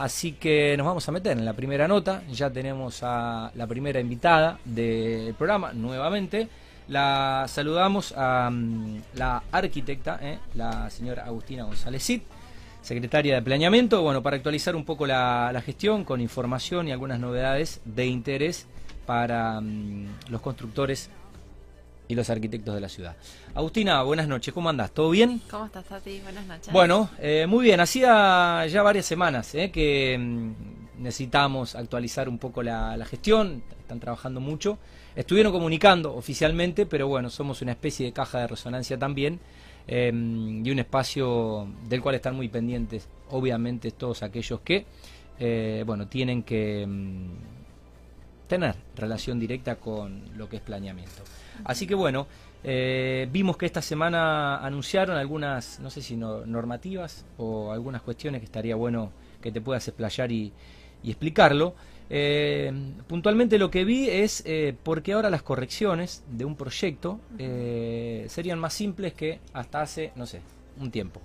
Así que nos vamos a meter en la primera nota. Ya tenemos a la primera invitada del programa nuevamente. La saludamos a mm, la arquitecta, ¿eh? la señora Agustina González Cid, secretaria de Planeamiento, bueno, para actualizar un poco la, gestión con información y algunas novedades de interés para mm, los constructores y los arquitectos de la ciudad. Agustina, buenas noches, ¿cómo andás? ¿Todo bien? ¿Cómo estás, Tati? Buenas noches. Bueno, eh, muy bien, hacía ya varias semanas eh, que mm, necesitamos actualizar un poco la, la gestión, están trabajando mucho. Estuvieron comunicando oficialmente, pero bueno, somos una especie de caja de resonancia también eh, y un espacio del cual están muy pendientes, obviamente, todos aquellos que, eh, bueno, tienen que mm, tener relación directa con lo que es planeamiento. Así que bueno, eh, vimos que esta semana anunciaron algunas, no sé si no- normativas o algunas cuestiones que estaría bueno que te puedas explayar y, y explicarlo. Eh, puntualmente lo que vi es eh, porque ahora las correcciones de un proyecto eh, serían más simples que hasta hace, no sé, un tiempo.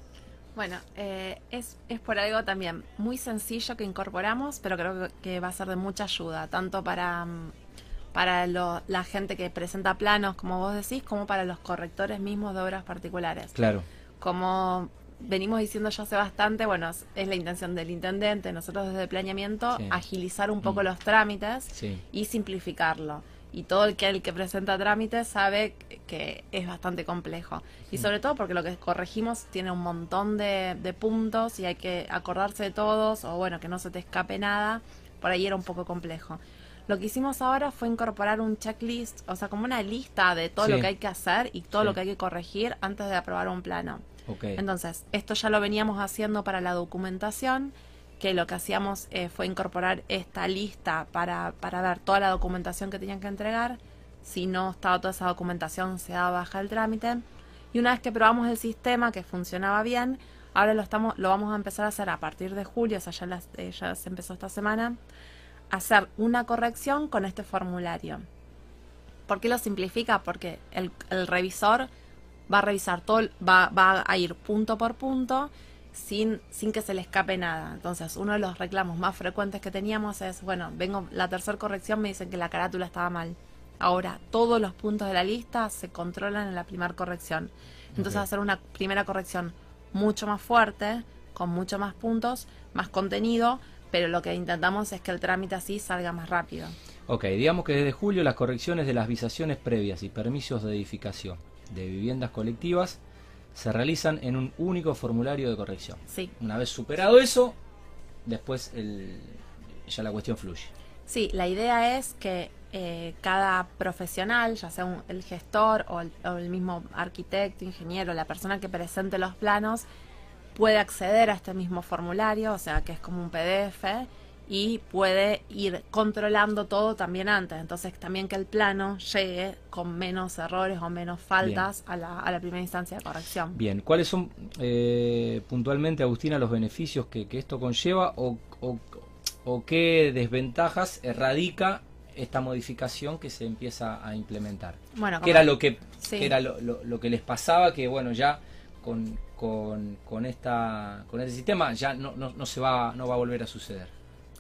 Bueno, eh, es, es por algo también muy sencillo que incorporamos, pero creo que- va a ser de mucha ayuda, tanto para, mm, para lo- la gente que presenta planos, como vos decís, como para los correctores mismos de obras particulares. Claro. Como venimos diciendo ya hace bastante, bueno, es, es la intención del intendente, nosotros desde planeamiento, Sí. agilizar un poco Mm. los trámites Sí. y simplificarlo. Y todo el que el que presenta trámites sabe que- es bastante complejo. Y sobre todo porque lo que corregimos tiene un montón de, de puntos y hay que acordarse de todos o bueno, que no se te escape nada. Por ahí era un poco complejo. Lo que hicimos ahora fue incorporar un checklist, o sea, como una lista de todo Sí. lo que hay que hacer y todo Sí. lo que hay que corregir antes de aprobar un plano. Entonces, esto ya lo veníamos haciendo para la documentación, que lo que hacíamos eh, fue incorporar esta lista para, para ver toda la documentación que tenían que entregar. Si no estaba toda esa documentación, se daba baja el trámite. Y una vez que probamos el sistema, que funcionaba bien, ahora lo, estamos, lo vamos a empezar a hacer a partir de julio, o sea, ya, eh, se empezó esta semana, hacer una corrección con este formulario. ¿Por qué lo simplifica? Porque el, el revisor va a revisar todo, va, va a ir punto por punto sin, sin que se le escape nada. Entonces, uno de los reclamos más frecuentes que teníamos es, bueno, vengo la tercera corrección, me dicen que la carátula estaba mal. Ahora, todos los puntos de la lista se controlan en la primera corrección. Entonces, Ok. hacer una primera corrección mucho más fuerte, con mucho más puntos, más contenido, pero lo que intentamos es que el trámite así salga más rápido. Ok, digamos que desde julio las correcciones de las visaciones previas y permisos de edificación de viviendas colectivas se realizan en un único formulario de corrección. Sí. Una vez superado eso, después el- ya la cuestión fluye. Sí, la idea es que eh, cada profesional, ya sea un- el gestor o el, o el mismo arquitecto, ingeniero, la persona que presente los planos, puede acceder a este mismo formulario, o sea que es como un PDF, y puede ir controlando todo también antes. Entonces también que el plano llegue con menos errores o menos faltas a la, a la primera instancia de corrección. Bien, ¿cuáles son eh, puntualmente, Agustina, los beneficios que, que esto conlleva o, o- o qué desventajas erradica esta modificación que se empieza a implementar? Bueno, que era lo que, Sí. que era lo, lo- lo que les pasaba que bueno ya con, con, con esta con este sistema ya no, no, no se va no va a volver a suceder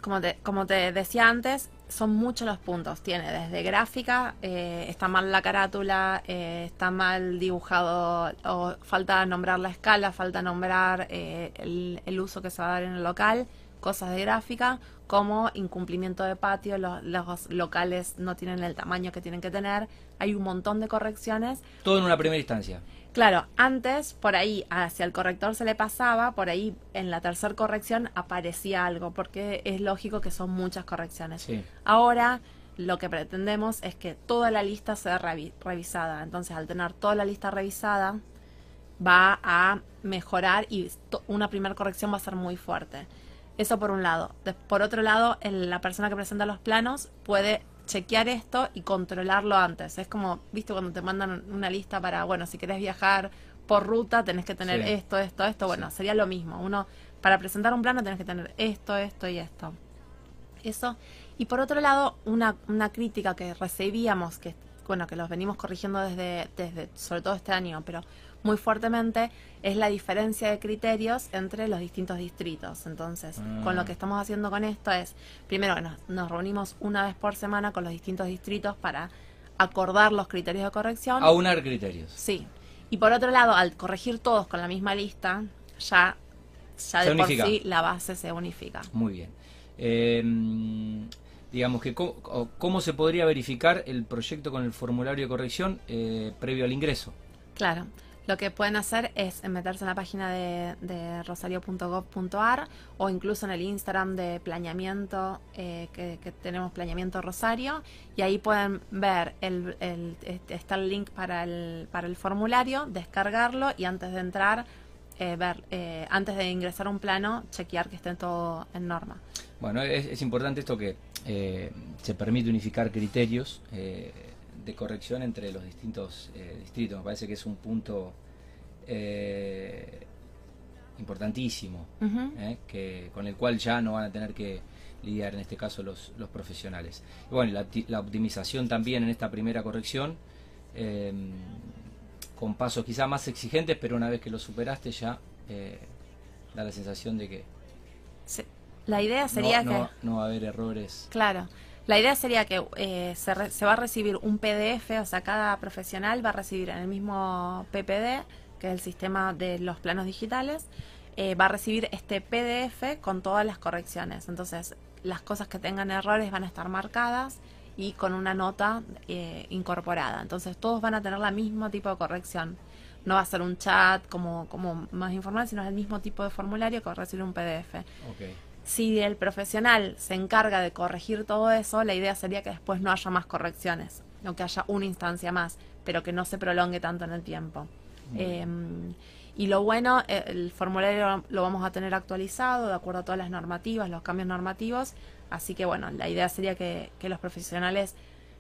Como te, como te decía antes, son muchos los puntos. Tiene desde gráfica, eh, está mal la carátula, eh, está mal dibujado, o falta nombrar la escala, falta nombrar eh, el, el uso que se va a dar en el local, cosas de gráfica, como incumplimiento de patio, los, los locales no tienen el tamaño que tienen que tener. Hay un montón de correcciones todo en una primera instancia Claro, antes por ahí hacia el corrector se le pasaba, por ahí en la tercera corrección aparecía algo, porque es lógico que son muchas correcciones. sí Ahora lo que pretendemos es que toda la lista sea revi- revisada. Entonces, al tener toda la lista revisada, va a mejorar y una primera corrección va a ser muy fuerte. Eso por un lado. Por otro lado, el- la persona que presenta los planos puede chequear esto y controlarlo antes. Es como, viste, cuando te mandan una lista para, bueno, si querés viajar por ruta, tenés que tener Sí. esto, esto, esto. Bueno, Sí. sería lo mismo. Uno, para presentar un plano, tenés que tener esto, esto y esto. Eso. Y por otro lado, una, una crítica que recibíamos, que bueno, que los venimos corrigiendo desde, desde, sobre todo este año, pero muy fuertemente es la diferencia de criterios entre los distintos distritos. Entonces, con lo Ah. que estamos haciendo con esto es, primero nos, nos reunimos una vez por semana con los distintos distritos para acordar los criterios de corrección. Aunar criterios. Sí. Y por otro lado, al corregir todos con la misma lista, ya, ya de por sí la base se unifica. Muy bien. Eh, digamos que cómo, cómo se podría verificar el proyecto con el formulario de corrección eh, previo al ingreso. Claro. Lo que pueden hacer es meterse en la página de, rosario.gov.ar o incluso en el Instagram de planeamiento, eh, que, que tenemos planeamiento Rosario, y ahí pueden ver, el, el- este, está el link para el, para el formulario, descargarlo y antes de entrar, eh, ver, eh, antes de ingresar un plano, chequear que esté todo en norma. Bueno, es, es importante esto que eh, se permite unificar criterios eh, de corrección entre los distintos eh, distritos. Me parece que es un punto eh, importantísimo, eh, que, con el cual ya no van a tener que lidiar en este caso los, los profesionales. Y bueno, la, la optimización también en esta primera corrección, eh, con pasos quizá más exigentes, pero una vez que lo superaste ya eh, da la sensación de que Sí. La idea sería no, que... no- no va a haber errores. Claro. La idea sería que eh, se, re- se va a recibir un PDF, o sea, cada profesional va a recibir en el mismo PPD, que es el sistema de los planos digitales, eh, va a recibir este PDF con todas las correcciones. Entonces, las cosas que tengan errores van a estar marcadas y con una nota eh, incorporada. Entonces, todos van a tener la mismo tipo de corrección. No va a ser un chat como, como más informal, sino el mismo tipo de formulario que va a recibir un PDF. Si el profesional se encarga de corregir todo eso, la idea sería que después no haya más correcciones, o que haya una instancia más, pero que no se prolongue tanto en el tiempo. Eh, y lo bueno, eh, el formulario lo vamos a tener actualizado de acuerdo a todas las normativas, los cambios normativos, así que bueno, la idea sería que, que los profesionales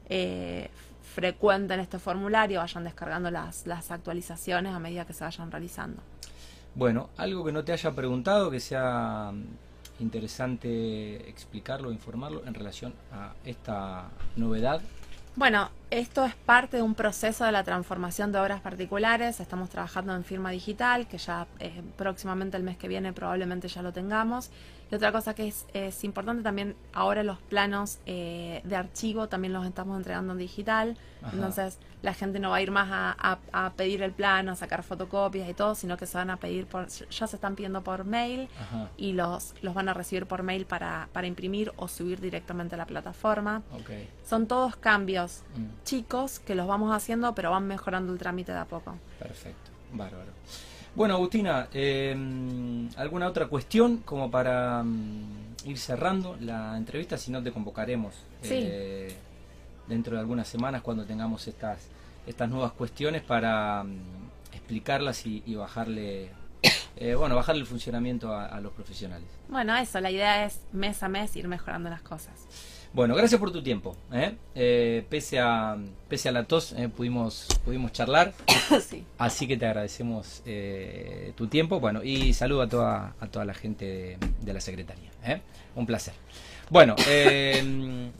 eh, frecuenten este formulario, vayan descargando las, las actualizaciones a medida que se vayan realizando. Bueno, algo que no te haya preguntado, que sea interesante explicarlo, informarlo en relación a esta novedad. Bueno, esto es parte de un proceso de la transformación de obras particulares. Estamos trabajando en firma digital, que ya eh, próximamente el mes que viene probablemente ya lo tengamos. Y otra cosa que es, es importante también, ahora los planos eh, de archivo también los estamos entregando en digital. Ajá. Entonces la gente no va a ir más a, a- a pedir el plano, a sacar fotocopias y todo, sino que se van a pedir por, ya se están pidiendo por mail Ajá, y los, los van a recibir por mail para, para imprimir o subir directamente a la plataforma. ok. Son todos cambios Mm, chicos que los vamos haciendo, pero van mejorando el trámite de a poco. perfecto, bárbaro. Bueno, Agustina, eh, ¿alguna otra cuestión como para mm, ir cerrando la entrevista? Si no, te convocaremos Sí. eh, dentro de algunas semanas cuando tengamos estas, estas nuevas cuestiones para mm, explicarlas y, y bajarle, eh, bueno, bajarle el funcionamiento a- a los profesionales. Bueno, eso, la idea es mes a mes ir mejorando las cosas. Bueno, gracias por tu tiempo. ¿eh? Eh, pese, a, pese a la tos, eh, pudimos, pudimos charlar, sí. así que te agradecemos tu tiempo. Bueno, y saludo a toda, a toda la gente de, de la Secretaría. Un placer. Bueno,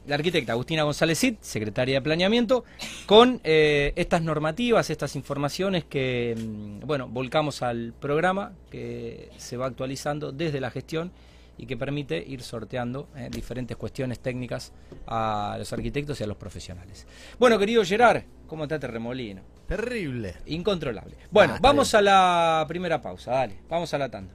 la arquitecta Agustina González Cid, secretaria de Planeamiento, con eh, estas normativas, estas informaciones que, mm, bueno, volcamos al programa que se va actualizando desde la gestión y que permite ir sorteando eh, diferentes cuestiones técnicas a los arquitectos y a los profesionales. Bueno, querido Gerard, ¿cómo está este remolino? Terrible. Incontrolable. Bueno, Ah, vamos a la primera pausa, dale, vamos a la tanda.